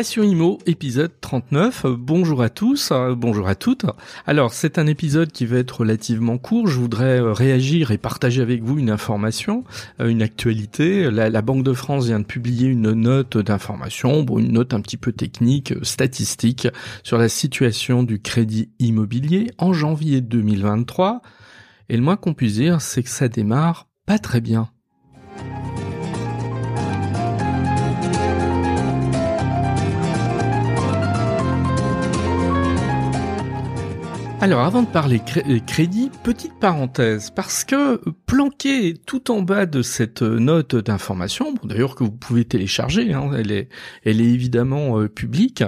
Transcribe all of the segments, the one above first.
Passion Imo, épisode 39. Bonjour à tous, euh, bonjour à toutes. Alors, c'est un épisode qui va être relativement court. Je voudrais euh, réagir et partager avec vous une information, euh, une actualité. La, Banque de France vient de publier une note d'information, une note un petit peu technique, statistique, sur la situation du crédit immobilier en janvier 2023. Et le moins qu'on puisse dire, c'est que ça démarre pas très bien. Alors, avant de parler euh, crédit, petite parenthèse, parce que planqué tout en bas de cette note d'information, d'ailleurs que vous pouvez télécharger, hein, elle est, évidemment euh, publique,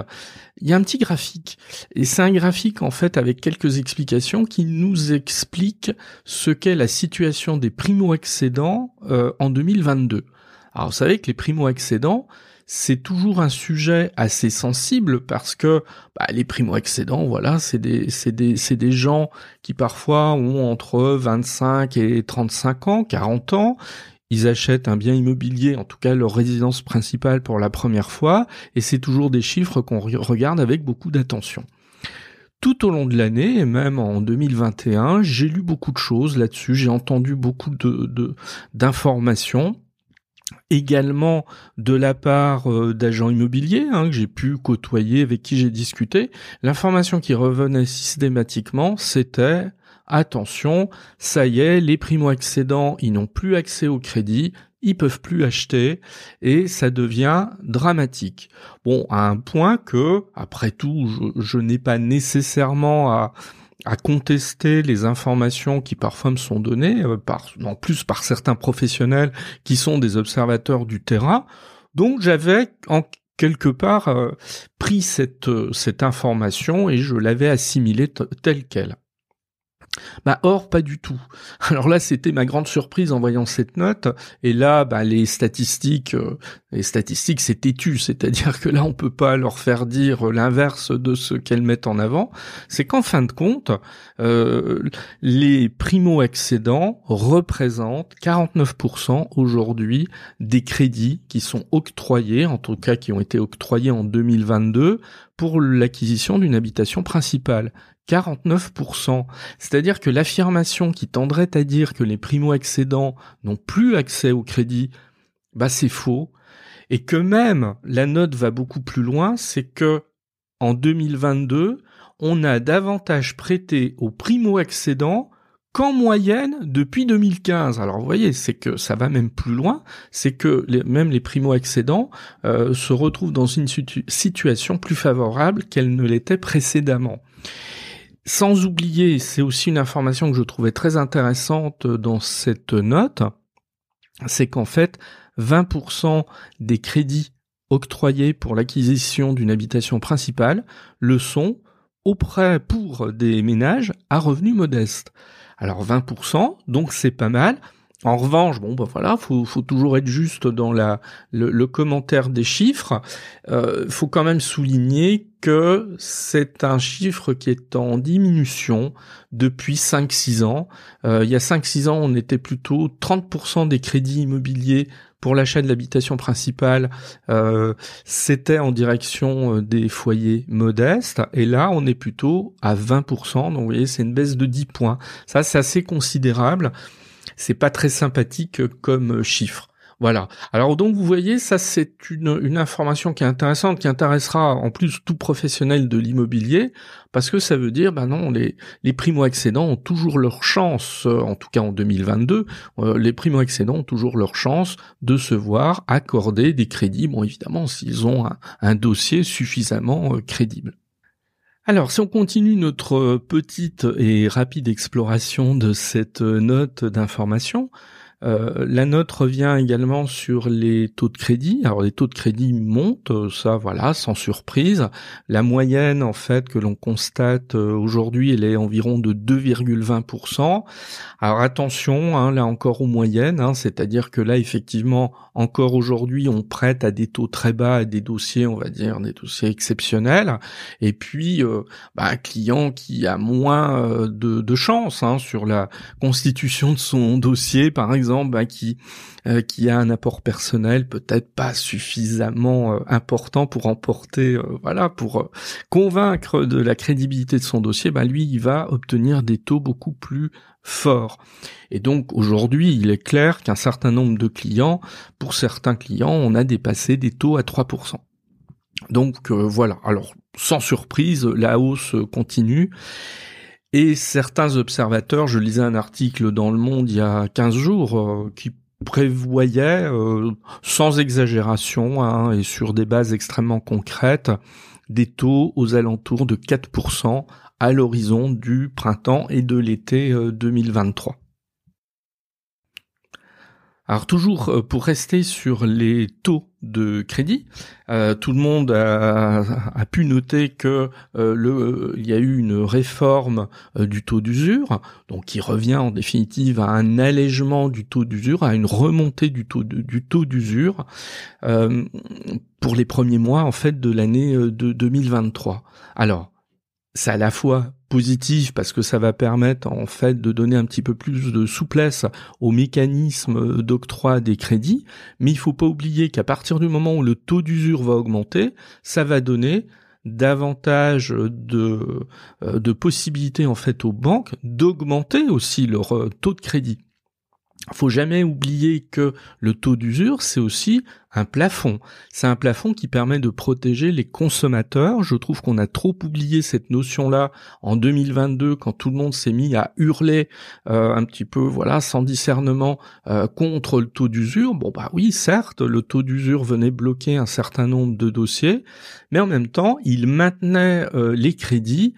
il y a un petit graphique. Et c'est un graphique en fait avec quelques explications qui nous expliquent ce qu'est la situation des primo-accédants euh, en 2022. Alors, vous savez que les primo-accédants, c'est toujours un sujet assez sensible parce que bah, les primo-accédants, voilà, c'est des, c'est des, des gens qui parfois ont entre 25 et 35 ans, 40 ans. Ils achètent un bien immobilier, en tout cas leur résidence principale pour la première fois, et c'est toujours des chiffres qu'on regarde avec beaucoup d'attention tout au long de l'année et même en 2021, j'ai lu beaucoup de choses là-dessus, j'ai entendu beaucoup de d'informations également de la part euh, d'agents immobiliers hein, que j'ai pu côtoyer, avec qui j'ai discuté, l'information qui revenait systématiquement, c'était attention, ça y est, les primo-accédants, ils n'ont plus accès au crédit, ils peuvent plus acheter et ça devient dramatique. Bon, à un point que, après tout, je, je n'ai pas nécessairement à à contester les informations qui parfois me sont données, euh, en plus par certains professionnels qui sont des observateurs du terrain. Donc j'avais en quelque part euh, pris cette, euh, cette information et je l'avais assimilée telle qu'elle. Bah or pas du tout. Alors là c'était ma grande surprise en voyant cette note et là bah les statistiques euh, les statistiques c'est têtu, c'est-à-dire que là on peut pas leur faire dire l'inverse de ce qu'elles mettent en avant, c'est qu'en fin de compte euh, les primo-accédants représentent 49% aujourd'hui des crédits qui sont octroyés, en tout cas qui ont été octroyés en 2022 pour l'acquisition d'une habitation principale. 49%. C'est-à-dire que l'affirmation qui tendrait à dire que les primo-accédants n'ont plus accès au crédit, bah c'est faux. Et que même la note va beaucoup plus loin, c'est que en 2022, on a davantage prêté aux primo-accédants qu'en moyenne depuis 2015. Alors vous voyez, c'est que ça va même plus loin, c'est que même les primo-accédants euh, se retrouvent dans une situation plus favorable qu'elle ne l'était précédemment. Sans oublier, c'est aussi une information que je trouvais très intéressante dans cette note, c'est qu'en fait, 20% des crédits octroyés pour l'acquisition d'une habitation principale le sont auprès pour des ménages à revenus modestes. Alors 20%, donc c'est pas mal. En revanche, bon, bah voilà, faut, faut toujours être juste dans le, commentaire des chiffres. Euh, faut quand même souligner que c'est un chiffre qui est en diminution depuis 5-6 ans. Euh, il y a 5-6 ans, on était plutôt 30% des crédits immobiliers pour l'achat de l'habitation principale, euh, c'était en direction euh, des foyers modestes, et là on est plutôt à 20%, donc vous voyez c'est une baisse de 10 points. Ça c'est assez considérable c'est pas très sympathique comme chiffre. Voilà. Alors donc vous voyez, ça c'est une, information qui est intéressante, qui intéressera en plus tout professionnel de l'immobilier, parce que ça veut dire, ben non, les, les primo-accédants ont toujours leur chance, euh, en tout cas en 2022, euh, les primo-accédants ont toujours leur chance de se voir accorder des crédits, bon évidemment s'ils ont un, dossier suffisamment euh, crédible. Alors, si on continue notre petite et rapide exploration de cette note d'information, euh, la note revient également sur les taux de crédit. Alors les taux de crédit montent, euh, ça voilà, sans surprise. La moyenne en fait que l'on constate euh, aujourd'hui, elle est environ de 2,20%. Alors attention, hein, là encore aux moyennes, hein, c'est-à-dire que là effectivement encore aujourd'hui on prête à des taux très bas à des dossiers, on va dire des dossiers exceptionnels. Et puis bah, un client qui a moins de, de chance hein, sur la constitution de son dossier, par exemple bah, qui euh, qui a un apport personnel peut-être pas suffisamment euh, important pour emporter, euh, voilà, pour convaincre de la crédibilité de son dossier, bah, lui, il va obtenir des taux beaucoup plus forts. Et donc aujourd'hui, il est clair qu'un certain nombre de clients, pour certains clients, on a dépassé des taux à 3%. Donc voilà, alors sans surprise, la hausse continue. Et certains observateurs, je lisais un article dans Le Monde il y a 15 jours, euh, qui prévoyait, euh, sans exagération, hein, et sur des bases extrêmement concrètes, des taux aux alentours de 4% à l'horizon du printemps et de l'été 2023. Euh, alors toujours pour rester sur les taux de crédit, euh, tout le monde a, pu noter que euh, le, il y a eu une réforme du taux d'usure, donc qui revient en définitive à un allègement du taux d'usure, à une remontée du taux du taux d'usure pour les premiers mois en fait de l'année de 2023. Alors c'est à la fois positif parce que ça va permettre en fait de donner un petit peu plus de souplesse au mécanisme d'octroi des crédits, mais il faut pas oublier qu'à partir du moment où le taux d'usure va augmenter, ça va donner davantage de, euh, de possibilités en fait aux banques d'augmenter aussi leur euh, taux de crédit. Faut jamais oublier que le taux d'usure, c'est aussi un plafond. C'est un plafond qui permet de protéger les consommateurs. Je trouve qu'on a trop oublié cette notion-là en 2022 quand tout le monde s'est mis à hurler euh, un petit peu, voilà, sans discernement euh, contre le taux d'usure. Bon bah oui, certes, le taux d'usure venait bloquer un certain nombre de dossiers, mais en même temps, il maintenait euh, les crédits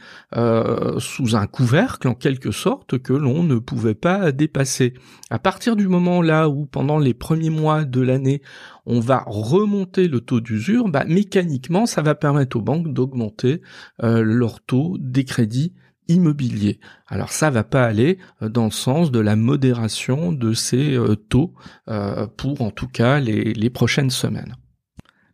sous un couvercle en quelque sorte que l'on ne pouvait pas dépasser. À partir du moment là où pendant les premiers mois de l'année, on va remonter le taux d'usure, bah, mécaniquement, ça va permettre aux banques d'augmenter euh, leur taux des crédits immobiliers. Alors ça va pas aller euh, dans le sens de la modération de ces euh, taux pour en tout cas les prochaines semaines.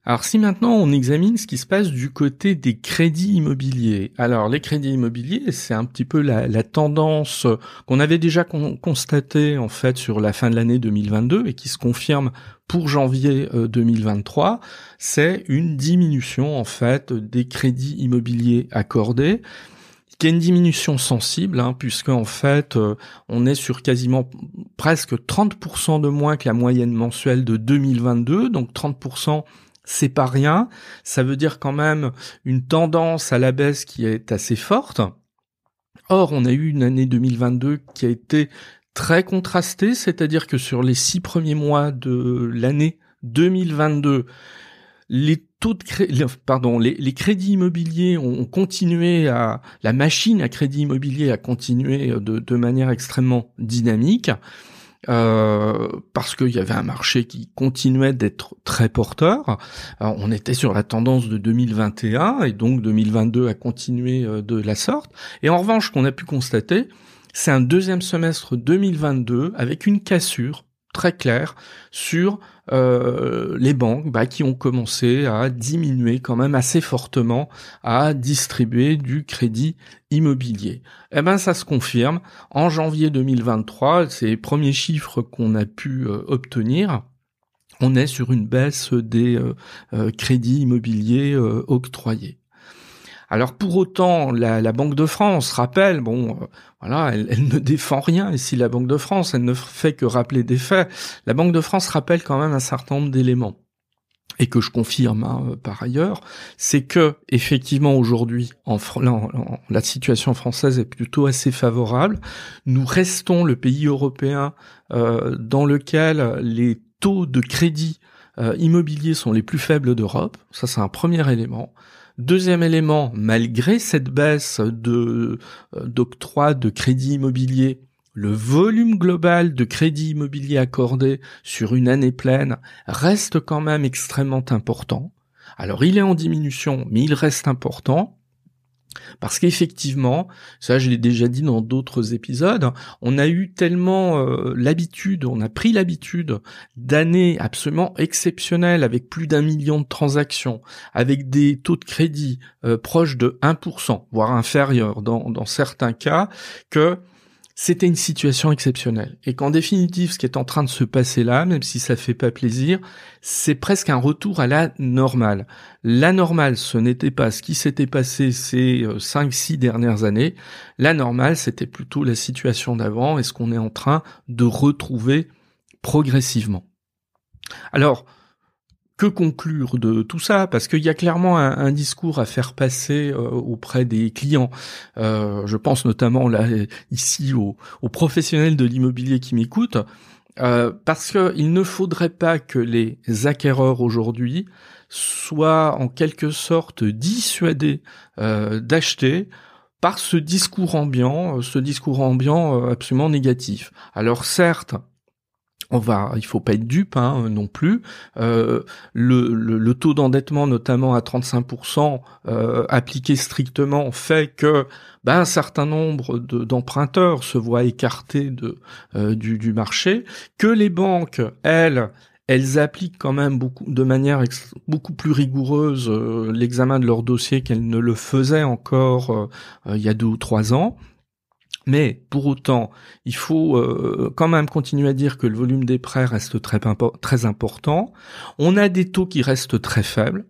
Alors si maintenant on examine ce qui se passe du côté des crédits immobiliers, alors les crédits immobiliers c'est un petit peu la, tendance qu'on avait déjà constatée en fait sur la fin de l'année 2022 et qui se confirme pour janvier 2023, euh, c'est une diminution en fait des crédits immobiliers accordés qui est une diminution sensible, hein, puisque en fait, euh, on est sur quasiment presque 30% de moins que la moyenne mensuelle de 2022, donc 30% c'est pas rien. Ça veut dire quand même une tendance à la baisse qui est assez forte. Or, on a eu une année 2022 qui a été très contrastée, c'est-à-dire que sur les six premiers mois de l'année 2022, les taux de pardon, les, crédits immobiliers ont continué à, la machine à crédit immobilier a continué de manière extrêmement dynamique. Euh, parce qu'il y avait un marché qui continuait d'être très porteur. on était sur la tendance de 2021 et donc 2022 a continué euh, de la sorte. Et en revanche, qu'on a pu constater, c'est un deuxième semestre 2022 avec une cassure très clair sur euh, les banques bah, qui ont commencé à diminuer quand même assez fortement à distribuer du crédit immobilier. Eh ben ça se confirme en janvier 2023, ces premiers chiffres qu'on a pu euh, obtenir. On est sur une baisse des euh, crédits immobiliers octroyés. Alors pour autant, la, Banque de France rappelle, bon, euh, voilà, elle, ne défend rien. Si la Banque de France, elle ne fait que rappeler des faits, la Banque de France rappelle quand même un certain nombre d'éléments et que je confirme hein, euh, par ailleurs, c'est que effectivement aujourd'hui, en, la situation française est plutôt assez favorable. Nous restons le pays européen euh, dans lequel les taux de crédit immobilier sont les plus faibles d'Europe. Ça, c'est un premier élément. Deuxième élément, malgré cette baisse de euh, d'octroi de crédit immobilier, le volume global de crédit immobilier accordé sur une année pleine reste quand même extrêmement important. Alors il est en diminution, mais il reste important. Parce qu'effectivement, ça je l'ai déjà dit dans d'autres épisodes, on a eu tellement euh, l'habitude, on a pris l'habitude d'années absolument exceptionnelles avec plus d'un million de transactions, avec des taux de crédit euh, proches de 1%, voire inférieurs dans, dans certains cas, que c'était une situation exceptionnelle. Et qu'en définitive, ce qui est en train de se passer là, même si ça fait pas plaisir, c'est presque un retour à la normale. La normale, ce n'était pas ce qui s'était passé ces 5-6 euh, dernières années. La normale, c'était plutôt la situation d'avant et ce qu'on est en train de retrouver progressivement. Alors, que conclure de tout ça Parce qu'il y a clairement un, discours à faire passer euh, auprès des clients. Euh, je pense notamment là ici aux, professionnels de l'immobilier qui m'écoutent. Euh, parce qu'il ne faudrait pas que les acquéreurs aujourd'hui soient en quelque sorte dissuadés d'acheter par ce discours ambiant, ce discours ambiant absolument négatif. Alors certes, on va, il faut pas être dupe hein, non plus. Euh, le, taux d'endettement, notamment à 35%, euh, appliqué strictement, fait que ben, un certain nombre d'emprunteurs se voient écartés euh, du, du, marché, que les banques, elles, elles appliquent quand même beaucoup, de manière beaucoup plus rigoureuse l'examen de leur dossier qu'elles ne le faisaient encore il y a deux ou trois ans. Mais pour autant, il faut euh, quand même continuer à dire que le volume des prêts reste très, très important. On a des taux qui restent très faibles.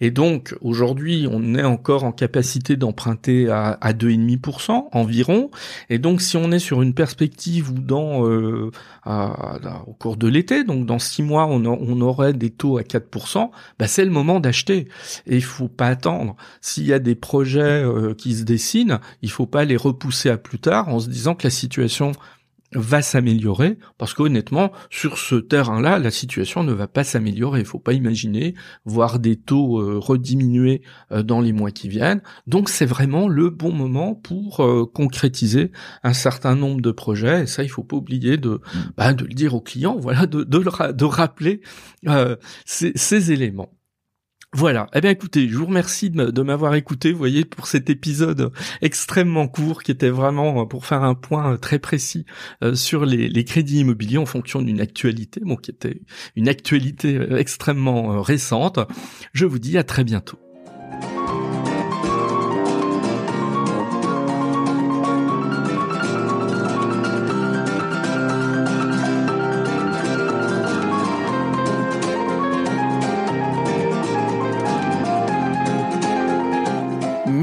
Et donc aujourd'hui, on est encore en capacité d'emprunter à, à 2,5% environ. Et donc si on est sur une perspective où dans euh, au cours de l'été, donc dans six mois, on, on aurait des taux à 4%, bah c'est le moment d'acheter. Et il faut pas attendre. S'il y a des projets euh, qui se dessinent, il faut pas les repousser à plus tard en se disant que la situation va s'améliorer parce qu'honnêtement sur ce terrain-là la situation ne va pas s'améliorer. Il faut pas imaginer voir des taux euh, rediminuer euh, dans les mois qui viennent. Donc c'est vraiment le bon moment pour euh, concrétiser un certain nombre de projets. Et ça il faut pas oublier de mmh. bah, de le dire aux clients voilà de de, de rappeler ces, ces éléments voilà. Eh bien, écoutez, je vous remercie de m'avoir écouté. Vous voyez, pour cet épisode extrêmement court, qui était vraiment pour faire un point très précis euh, sur les, crédits immobiliers en fonction d'une actualité, bon, qui était une actualité euh, extrêmement euh, récente. Je vous dis à très bientôt.